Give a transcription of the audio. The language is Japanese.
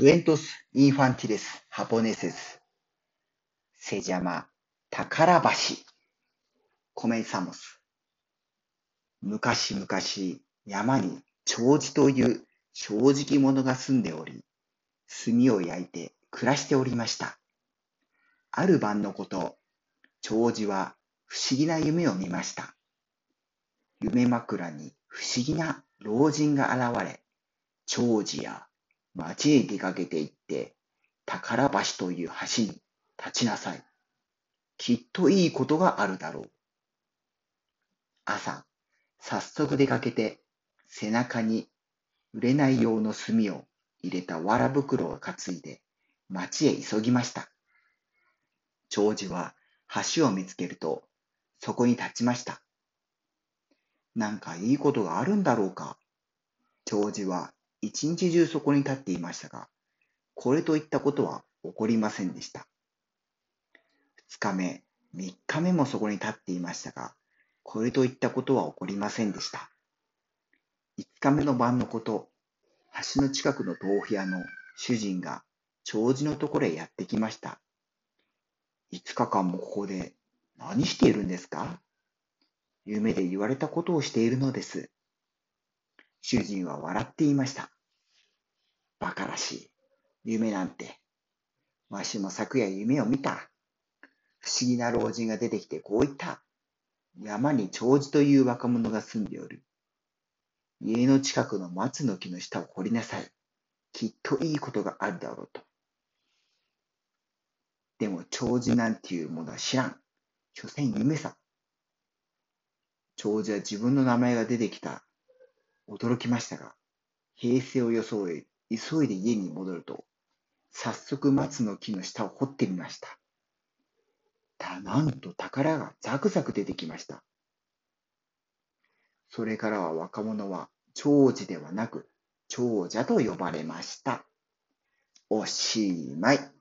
Cuentos infantiles japoneses se llama 宝橋 Comenzamos 昔々山に長寿という正直者が住んでおり、炭を焼いて暮らしておりました。ある晩のこと、長寿は不思議な夢を見ました。夢枕に不思議な老人が現れ、長寿や町へ出かけて行って、宝橋という橋に立ちなさい。きっといいことがあるだろう。朝、早速出かけて、背中に売れない用の炭を入れた藁袋を担いで、町へ急ぎました。長寿は橋を見つけると、そこに立ちました。なんかいいことがあるんだろうか。長寿は一日中そこに立っていましたが、これといったことは起こりませんでした。二日目、三日目もそこに立っていましたが、これといったことは起こりませんでした。五日目の晩のこと、橋の近くの豆腐屋の主人が長寿のところへやってきました。五日間もここで何しているんですか？夢で言われたことをしているのです。主人は笑っていました。バカらしい。夢なんて。わしも昨夜夢を見た。不思議な老人が出てきてこう言った。山に長寿という若者が住んでおる。家の近くの松の木の下を掘りなさい。きっといいことがあるだろうと。でも長寿なんていうものは知らん。所詮夢さ。長寿は自分の名前が出てきた。驚きましたが、平成を装い、急いで家に戻ると、早速松の木の下を掘ってみました。た、なんと宝がザクザク出てきました。それからは若者は長寿ではなく長者と呼ばれました。おしまい。